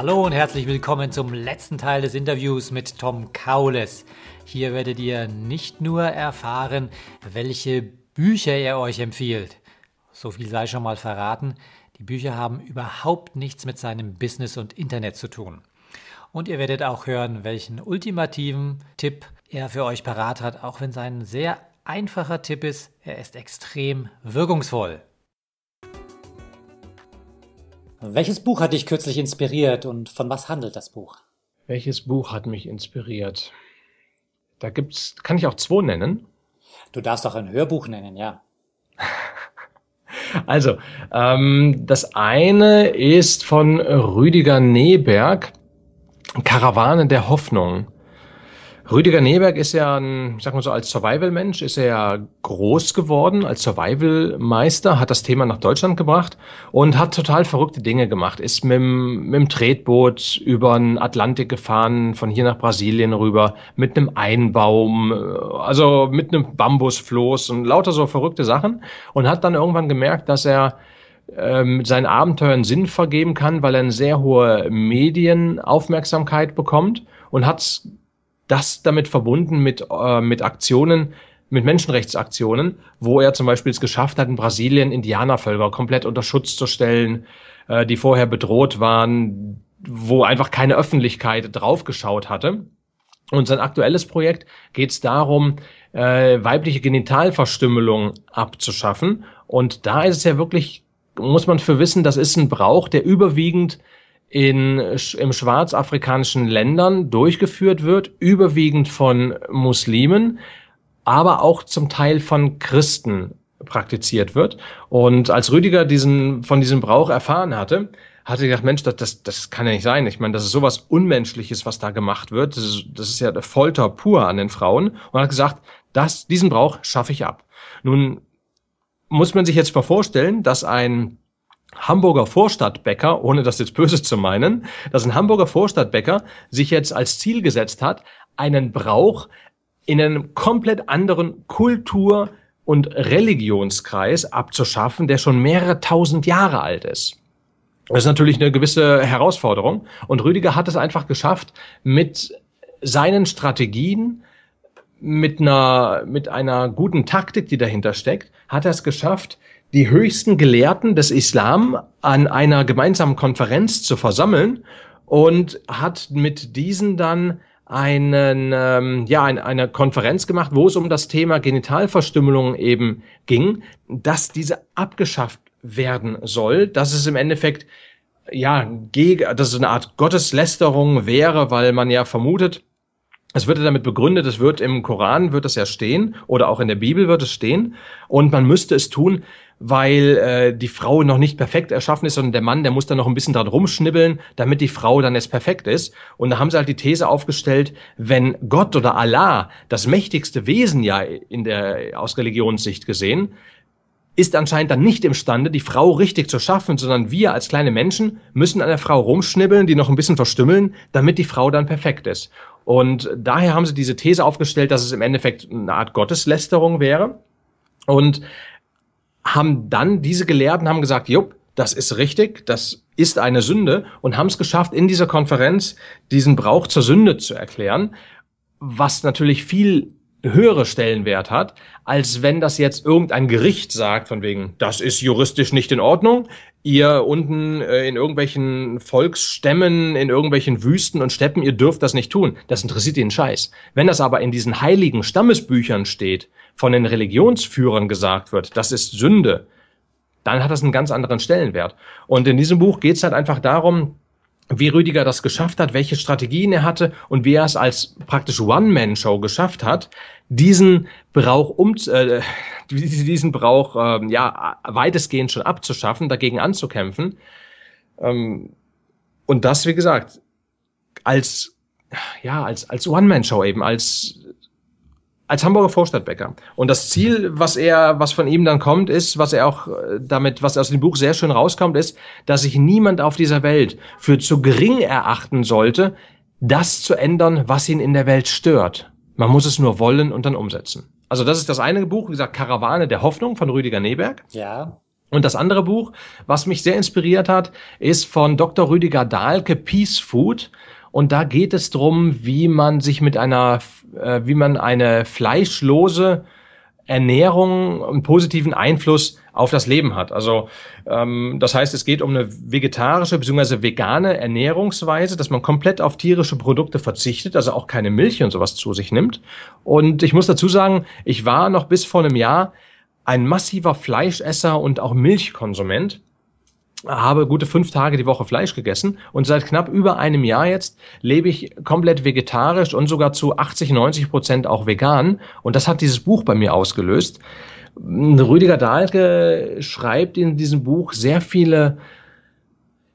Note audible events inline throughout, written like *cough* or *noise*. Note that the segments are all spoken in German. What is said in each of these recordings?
Hallo und herzlich willkommen zum letzten Teil des Interviews mit Tom Kaules. Hier werdet ihr nicht nur erfahren, welche Bücher er euch empfiehlt. So viel sei schon mal verraten. Die Bücher haben überhaupt nichts mit seinem Business und Internet zu tun. Und ihr werdet auch hören, welchen ultimativen Tipp er für euch parat hat, auch wenn sein sehr einfacher Tipp ist, er ist extrem wirkungsvoll. Welches Buch hat dich kürzlich inspiriert und von was handelt das Buch? Welches Buch hat mich inspiriert? Da gibt's, kann ich auch zwei nennen? Du darfst auch ein Hörbuch nennen, ja. *laughs* Also, ähm, das eine ist von Rüdiger Neberg, Karawane der Hoffnung. Rüdiger Neberg ist ja ein, ich sag mal so, als Survival-Mensch ist er ja groß geworden, als Survival-Meister, hat das Thema nach Deutschland gebracht und hat total verrückte Dinge gemacht. Ist mit dem, mit dem Tretboot über den Atlantik gefahren, von hier nach Brasilien rüber, mit einem Einbaum, also mit einem Bambusfloß und lauter so verrückte Sachen und hat dann irgendwann gemerkt, dass er ähm, mit seinen Abenteuern Sinn vergeben kann, weil er eine sehr hohe Medienaufmerksamkeit bekommt und hat das damit verbunden mit, äh, mit Aktionen, mit Menschenrechtsaktionen, wo er zum Beispiel es geschafft hat, in Brasilien Indianervölker komplett unter Schutz zu stellen, äh, die vorher bedroht waren, wo einfach keine Öffentlichkeit draufgeschaut hatte. Und sein aktuelles Projekt geht es darum, äh, weibliche Genitalverstümmelung abzuschaffen. Und da ist es ja wirklich, muss man für wissen, das ist ein Brauch, der überwiegend in, im schwarzafrikanischen Ländern durchgeführt wird, überwiegend von Muslimen, aber auch zum Teil von Christen praktiziert wird. Und als Rüdiger diesen, von diesem Brauch erfahren hatte, hatte gedacht, Mensch, das, das, das kann ja nicht sein. Ich meine, das ist sowas Unmenschliches, was da gemacht wird. Das ist, das ist ja Folter pur an den Frauen. Und hat gesagt, das, diesen Brauch schaffe ich ab. Nun muss man sich jetzt mal vorstellen, dass ein Hamburger Vorstadtbäcker, ohne das jetzt böse zu meinen, dass ein Hamburger Vorstadtbäcker sich jetzt als Ziel gesetzt hat, einen Brauch in einem komplett anderen Kultur- und Religionskreis abzuschaffen, der schon mehrere tausend Jahre alt ist. Das ist natürlich eine gewisse Herausforderung. Und Rüdiger hat es einfach geschafft, mit seinen Strategien, mit einer, mit einer guten Taktik, die dahinter steckt, hat er es geschafft, die höchsten Gelehrten des Islam an einer gemeinsamen Konferenz zu versammeln und hat mit diesen dann einen, ähm, ja, ein, eine Konferenz gemacht, wo es um das Thema Genitalverstümmelung eben ging, dass diese abgeschafft werden soll, dass es im Endeffekt ja, gegen, dass es eine Art Gotteslästerung wäre, weil man ja vermutet, es wird ja damit begründet, es wird im Koran wird es ja stehen oder auch in der Bibel wird es stehen und man müsste es tun, weil äh, die Frau noch nicht perfekt erschaffen ist, sondern der Mann, der muss dann noch ein bisschen dran rumschnibbeln, damit die Frau dann erst perfekt ist. Und da haben sie halt die These aufgestellt, wenn Gott oder Allah, das mächtigste Wesen ja in der aus Religionssicht gesehen, ist anscheinend dann nicht imstande, die Frau richtig zu schaffen, sondern wir als kleine Menschen müssen an der Frau rumschnibbeln, die noch ein bisschen verstümmeln, damit die Frau dann perfekt ist. Und daher haben sie diese These aufgestellt, dass es im Endeffekt eine Art Gotteslästerung wäre. Und haben dann diese Gelehrten haben gesagt, jupp, das ist richtig, das ist eine Sünde und haben es geschafft, in dieser Konferenz diesen Brauch zur Sünde zu erklären, was natürlich viel höhere Stellenwert hat, als wenn das jetzt irgendein Gericht sagt, von wegen, das ist juristisch nicht in Ordnung, ihr unten äh, in irgendwelchen Volksstämmen, in irgendwelchen Wüsten und Steppen, ihr dürft das nicht tun. Das interessiert den Scheiß. Wenn das aber in diesen heiligen Stammesbüchern steht, von den Religionsführern gesagt wird, das ist Sünde, dann hat das einen ganz anderen Stellenwert. Und in diesem Buch geht es halt einfach darum, wie Rüdiger das geschafft hat, welche Strategien er hatte und wie er es als praktisch One-Man-Show geschafft hat, diesen Brauch um äh, *laughs* diesen Brauch äh, ja weitestgehend schon abzuschaffen, dagegen anzukämpfen. Ähm, Und das, wie gesagt, als, ja, als, als One-Man-Show eben, als, als Hamburger Vorstadtbäcker. Und das Ziel, was er, was von ihm dann kommt, ist, was er auch äh, damit, was aus dem Buch sehr schön rauskommt, ist, dass sich niemand auf dieser Welt für zu gering erachten sollte, das zu ändern, was ihn in der Welt stört. Man muss es nur wollen und dann umsetzen. Also das ist das eine Buch, wie gesagt, Karawane der Hoffnung von Rüdiger Neberg. Ja. Und das andere Buch, was mich sehr inspiriert hat, ist von Dr. Rüdiger Dahlke, Peace Food. Und da geht es drum, wie man sich mit einer, äh, wie man eine fleischlose Ernährung einen positiven Einfluss auf das Leben hat. Also ähm, das heißt, es geht um eine vegetarische bzw. vegane Ernährungsweise, dass man komplett auf tierische Produkte verzichtet, also auch keine Milch und sowas zu sich nimmt. Und ich muss dazu sagen, ich war noch bis vor einem Jahr ein massiver Fleischesser und auch Milchkonsument habe gute fünf Tage die Woche Fleisch gegessen und seit knapp über einem Jahr jetzt lebe ich komplett vegetarisch und sogar zu 80, 90 Prozent auch vegan. Und das hat dieses Buch bei mir ausgelöst. Rüdiger Dahlke schreibt in diesem Buch sehr viele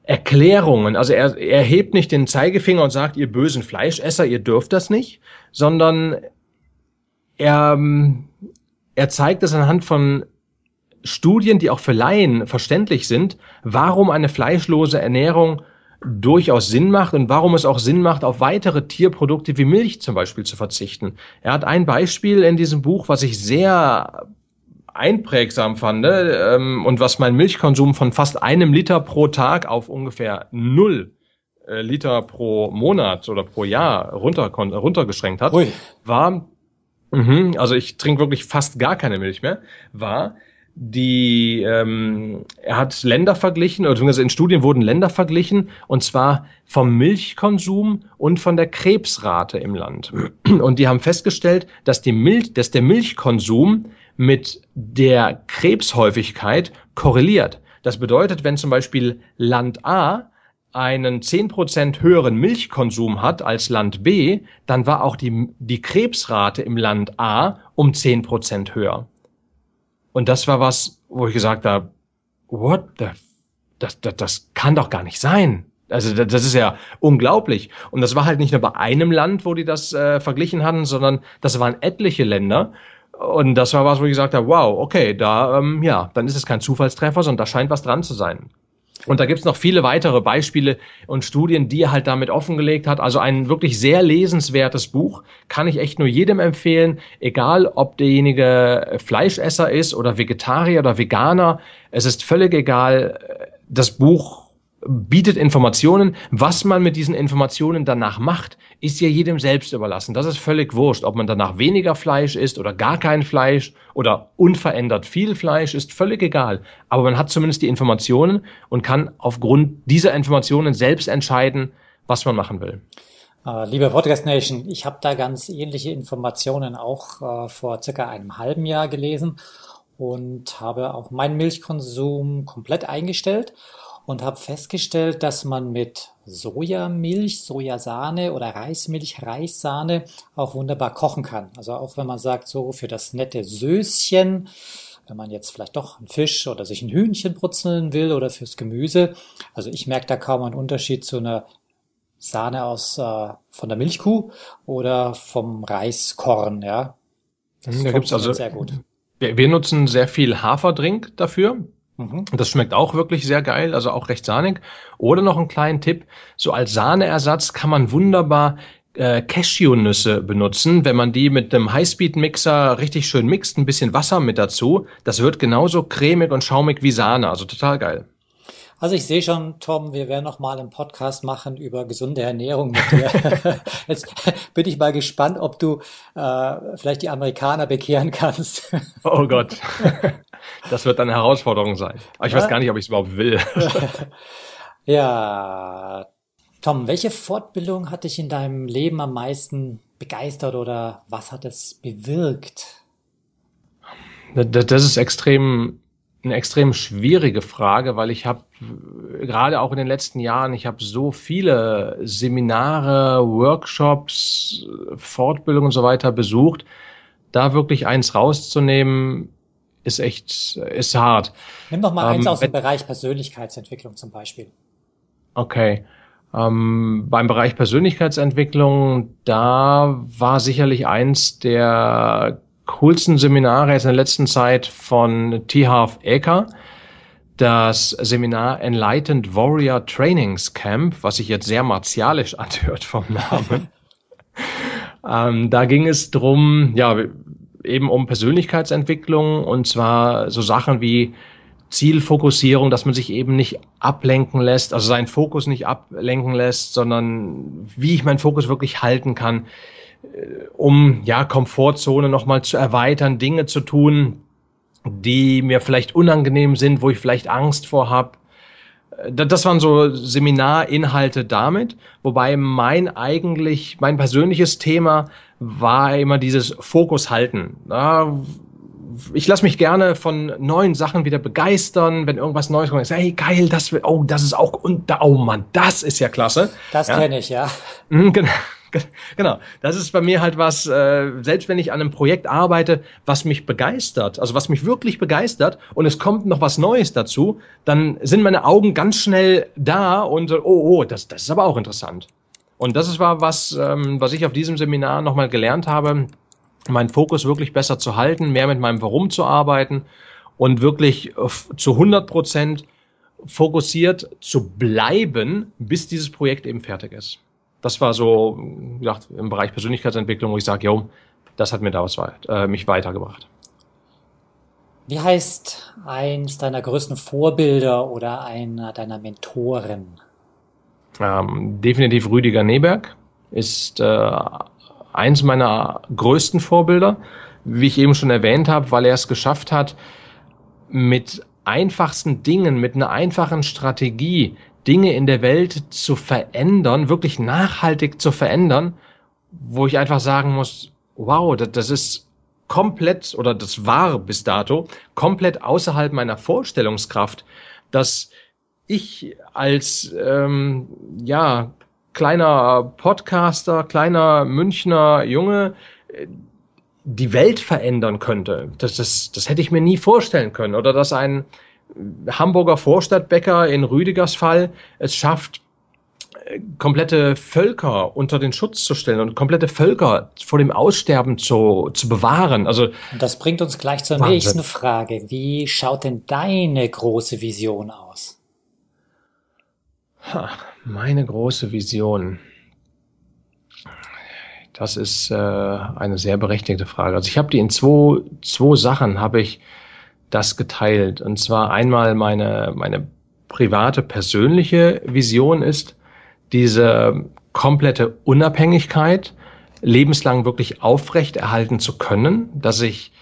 Erklärungen. Also er, er hebt nicht den Zeigefinger und sagt, ihr bösen Fleischesser, ihr dürft das nicht, sondern er, er zeigt es anhand von Studien, die auch für Laien verständlich sind, warum eine fleischlose Ernährung durchaus Sinn macht und warum es auch Sinn macht, auf weitere Tierprodukte wie Milch zum Beispiel zu verzichten. Er hat ein Beispiel in diesem Buch, was ich sehr einprägsam fand ähm, und was mein Milchkonsum von fast einem Liter pro Tag auf ungefähr null äh, Liter pro Monat oder pro Jahr runter, runtergeschränkt hat, Ui. war, mh, also ich trinke wirklich fast gar keine Milch mehr, war, die ähm, er hat Länder verglichen, oder beziehungsweise in Studien wurden Länder verglichen, und zwar vom Milchkonsum und von der Krebsrate im Land. Und die haben festgestellt, dass die Milch, dass der Milchkonsum mit der Krebshäufigkeit korreliert. Das bedeutet, wenn zum Beispiel Land A einen zehn Prozent höheren Milchkonsum hat als Land B, dann war auch die, die Krebsrate im Land A um zehn Prozent höher. Und das war was, wo ich gesagt habe, what the, das, das, das kann doch gar nicht sein. Also das ist ja unglaublich. Und das war halt nicht nur bei einem Land, wo die das äh, verglichen hatten, sondern das waren etliche Länder. Und das war was, wo ich gesagt habe, wow, okay, da, ähm, ja, dann ist es kein Zufallstreffer, sondern da scheint was dran zu sein. Und da gibt's noch viele weitere Beispiele und Studien, die er halt damit offengelegt hat. Also ein wirklich sehr lesenswertes Buch. Kann ich echt nur jedem empfehlen, egal ob derjenige Fleischesser ist oder Vegetarier oder Veganer. Es ist völlig egal. Das Buch bietet Informationen. Was man mit diesen Informationen danach macht, ist ja jedem selbst überlassen. Das ist völlig wurscht, ob man danach weniger Fleisch isst oder gar kein Fleisch oder unverändert viel Fleisch, ist völlig egal. Aber man hat zumindest die Informationen und kann aufgrund dieser Informationen selbst entscheiden, was man machen will. Äh, liebe Podcast Nation, ich habe da ganz ähnliche Informationen auch äh, vor circa einem halben Jahr gelesen und habe auch meinen Milchkonsum komplett eingestellt und habe festgestellt, dass man mit Sojamilch, Sojasahne oder Reismilch, Reissahne auch wunderbar kochen kann. Also auch wenn man sagt, so für das nette Söschen, wenn man jetzt vielleicht doch einen Fisch oder sich ein Hühnchen brutzeln will oder fürs Gemüse. Also ich merke da kaum einen Unterschied zu einer Sahne aus äh, von der Milchkuh oder vom Reiskorn, ja. Das da gibt's also sehr gut. Wir, wir nutzen sehr viel Haferdrink dafür. Mhm. Das schmeckt auch wirklich sehr geil, also auch recht sahnig. Oder noch ein kleinen Tipp, so als Sahneersatz kann man wunderbar äh, Cashewnüsse benutzen, wenn man die mit einem Highspeed-Mixer richtig schön mixt, ein bisschen Wasser mit dazu. Das wird genauso cremig und schaumig wie Sahne, also total geil. Also ich sehe schon, Tom, wir werden noch mal einen Podcast machen über gesunde Ernährung mit dir. *laughs* Jetzt bin ich mal gespannt, ob du äh, vielleicht die Amerikaner bekehren kannst. *laughs* oh Gott. Das wird eine Herausforderung sein. Aber ich ja? weiß gar nicht, ob ich es überhaupt will. *laughs* ja. Tom, welche Fortbildung hat dich in deinem Leben am meisten begeistert oder was hat es bewirkt? Das ist extrem eine extrem schwierige Frage, weil ich habe gerade auch in den letzten Jahren, ich habe so viele Seminare, Workshops, Fortbildungen und so weiter besucht. Da wirklich eins rauszunehmen, ist echt, ist hart. Nimm doch mal ähm, eins aus dem Bereich Persönlichkeitsentwicklung zum Beispiel. Okay. Ähm, beim Bereich Persönlichkeitsentwicklung, da war sicherlich eins der coolsten Seminare jetzt in der letzten Zeit von T. Half Eker das Seminar Enlightened Warrior Trainings Camp, was sich jetzt sehr martialisch *laughs* anhört vom Namen. *laughs* ähm, da ging es drum, ja, eben um Persönlichkeitsentwicklung und zwar so Sachen wie Zielfokussierung, dass man sich eben nicht ablenken lässt, also seinen Fokus nicht ablenken lässt, sondern wie ich meinen Fokus wirklich halten kann, um ja Komfortzone nochmal zu erweitern, Dinge zu tun, die mir vielleicht unangenehm sind, wo ich vielleicht Angst vor habe. Äh, das waren so Seminarinhalte damit, wobei mein eigentlich, mein persönliches Thema war immer dieses Fokus halten. Ich lasse mich gerne von neuen Sachen wieder begeistern, wenn irgendwas Neues kommt. Ich sage, hey, geil, das, oh, das ist auch, und, oh Mann, das ist ja klasse. Das ja. kenne ich, ja. Mhm, genau. *laughs* Genau, das ist bei mir halt was, äh, selbst wenn ich an einem Projekt arbeite, was mich begeistert, also was mich wirklich begeistert und es kommt noch was Neues dazu, dann sind meine Augen ganz schnell da und oh, oh, das, das ist aber auch interessant. Und das ist war was, ähm, was ich auf diesem Seminar nochmal gelernt habe, meinen Fokus wirklich besser zu halten, mehr mit meinem Warum zu arbeiten und wirklich zu 100 Prozent fokussiert zu bleiben, bis dieses Projekt eben fertig ist das war so, wie gesagt, im Bereich Persönlichkeitsentwicklung, wo ich sage, jo, das hat mir da was äh, mich weitergebracht. Wie heißt eins deiner größten Vorbilder oder einer deiner Mentoren? Ähm, definitiv Rüdiger Neberg ist äh, eins meiner größten Vorbilder, wie ich eben schon erwähnt habe, weil er es geschafft hat, mit einfachsten Dingen, mit einer einfachen Strategie Dinge in der Welt zu verändern, wirklich nachhaltig zu verändern, wo ich einfach sagen muss, wow, das, das ist komplett oder das war bis dato komplett außerhalb meiner Vorstellungskraft, dass ich als ähm, ja kleiner Podcaster, kleiner Münchner Junge äh, die Welt verändern könnte. Das, das, das hätte ich mir nie vorstellen können. Oder dass ein Hamburger Vorstadtbäcker in Rüdigers Fall es schafft, äh, komplette Völker unter den Schutz zu stellen und komplette Völker vor dem Aussterben zu, zu bewahren. Also das bringt uns gleich zur Wahnsinn. nächsten Frage. Wie schaut denn deine große Vision aus? Ha, meine große Vision. Das ist äh, eine sehr berechtigte Frage. Also ich habe die in zwei, zwei Sachen habe ich das geteilt. Und zwar einmal meine, meine private, persönliche Vision ist, diese komplette Unabhängigkeit lebenslang wirklich aufrecht erhalten zu können, dass ich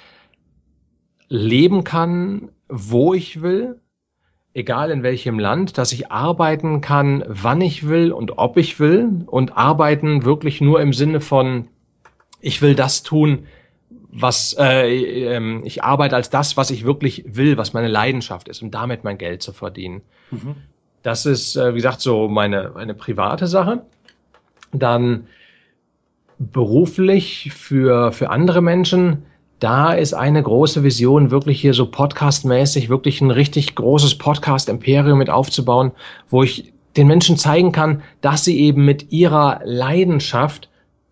leben kann, wo ich will, egal in welchem Land, dass ich arbeiten kann, wann ich will und ob ich will und arbeiten wirklich nur im Sinne von, ich will das tun, was äh, äh, ich arbeite als das, was ich wirklich will, was meine Leidenschaft ist und damit mein Geld zu verdienen. Mhm. Das ist, äh, wie gesagt, so meine, meine private Sache. Dann beruflich für, für andere Menschen, da ist eine große Vision, wirklich hier so podcastmäßig, wirklich ein richtig großes Podcast-Imperium mit aufzubauen, wo ich den Menschen zeigen kann, dass sie eben mit ihrer Leidenschaft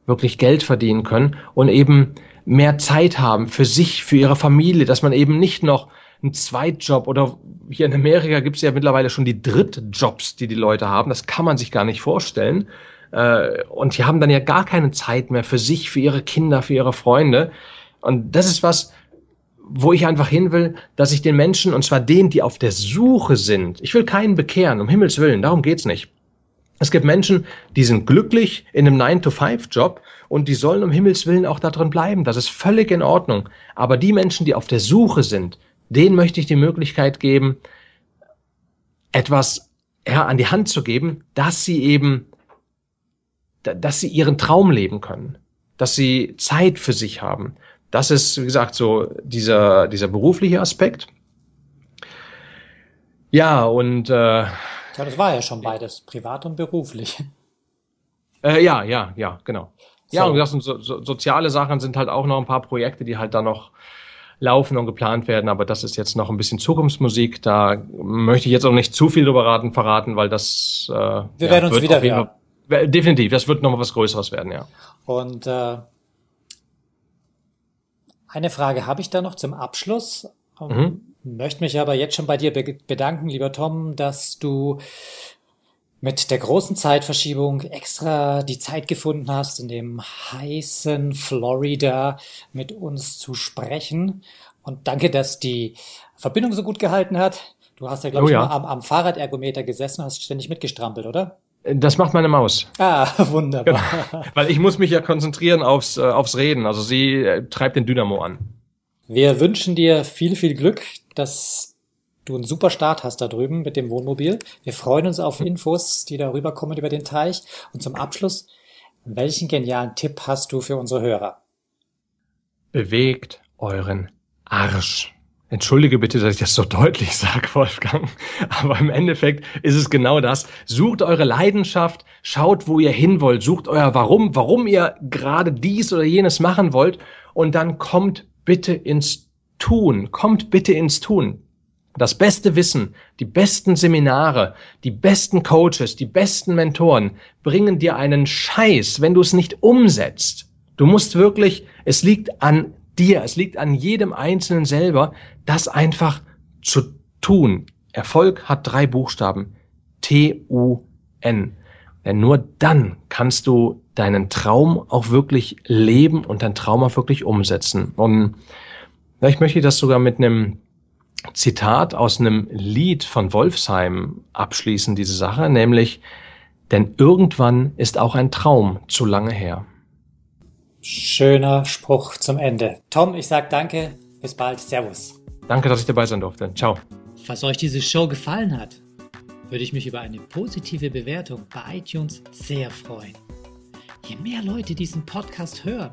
wirklich Geld verdienen können und eben mehr Zeit haben für sich, für ihre Familie, dass man eben nicht noch einen Zweitjob oder hier in Amerika gibt es ja mittlerweile schon die Drittjobs, die die Leute haben. Das kann man sich gar nicht vorstellen. Äh, und die haben dann ja gar keine Zeit mehr für sich, für ihre Kinder, für ihre Freunde. Und das ist was, wo ich einfach hin will, dass ich den Menschen, und zwar denen, die auf der Suche sind, ich will keinen bekehren, um Himmels Willen, darum geht's nicht. Es gibt Menschen, die sind glücklich in einem 9-to-5-Job und die sollen um Himmels Willen auch da drin bleiben. Das ist völlig in Ordnung. Aber die Menschen, die auf der Suche sind, denen möchte ich die Möglichkeit geben, etwas ja, an die Hand zu geben, dass sie eben, dass sie ihren Traum leben können, dass sie Zeit für sich haben. Das ist, wie gesagt, so dieser, dieser berufliche Aspekt. Ja, und äh, ja, das war ja schon beides, privat und beruflich. Äh, ja, ja, ja, genau. Ja, so. und das sind so, so, soziale Sachen sind halt auch noch ein paar Projekte, die halt da noch laufen und geplant werden, aber das ist jetzt noch ein bisschen Zukunftsmusik. Da möchte ich jetzt auch nicht zu viel drüber raten, verraten, weil das äh, wir ja, werden uns wieder hören. Definitiv, das wird nochmal was Größeres werden, ja. Und äh, eine Frage habe ich da noch zum Abschluss. Mhm. Möchte mich aber jetzt schon bei dir bedanken, lieber Tom, dass du mit der großen Zeitverschiebung extra die Zeit gefunden hast, in dem heißen Florida mit uns zu sprechen. Und danke, dass die Verbindung so gut gehalten hat. Du hast ja, glaube oh, ich, ja. mal am, am Fahrradergometer gesessen, hast ständig mitgestrampelt, oder? Das macht meine Maus. Ah, *laughs* wunderbar. Genau. Weil ich muss mich ja konzentrieren aufs, äh, aufs Reden. Also sie äh, treibt den Dynamo an. Wir wünschen dir viel, viel Glück, dass du einen super Start hast da drüben mit dem Wohnmobil. Wir freuen uns auf Infos, die darüber kommen über den Teich. Und zum Abschluss, welchen genialen Tipp hast du für unsere Hörer? Bewegt euren Arsch. Entschuldige bitte, dass ich das so deutlich *laughs* sage, Wolfgang, aber im Endeffekt ist es genau das. Sucht eure Leidenschaft, schaut, wo ihr hin wollt, sucht euer Warum, warum ihr gerade dies oder jenes machen wollt und dann kommt bitte ins Tun, kommt bitte ins Tun. Das beste Wissen, die besten Seminare, die besten Coaches, die besten Mentoren bringen dir einen Scheiß, wenn du es nicht umsetzt. Du musst wirklich, es liegt an dir, es liegt an jedem Einzelnen selber, das einfach zu tun. Erfolg hat drei Buchstaben. T-U-N. Denn nur dann kannst du deinen Traum auch wirklich leben und dein Traum auch wirklich umsetzen. Und ich möchte das sogar mit einem Zitat aus einem Lied von Wolfsheim abschließen, diese Sache, nämlich, denn irgendwann ist auch ein Traum zu lange her. Schöner Spruch zum Ende. Tom, ich sag danke. Bis bald. Servus. Danke, dass ich dabei sein durfte. Ciao. Falls euch diese Show gefallen hat, würde ich mich über eine positive Bewertung bei iTunes sehr freuen. Je mehr Leute diesen Podcast hören,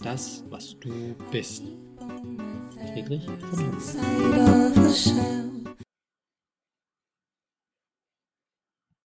das, was du bist. Friedrich von Jung.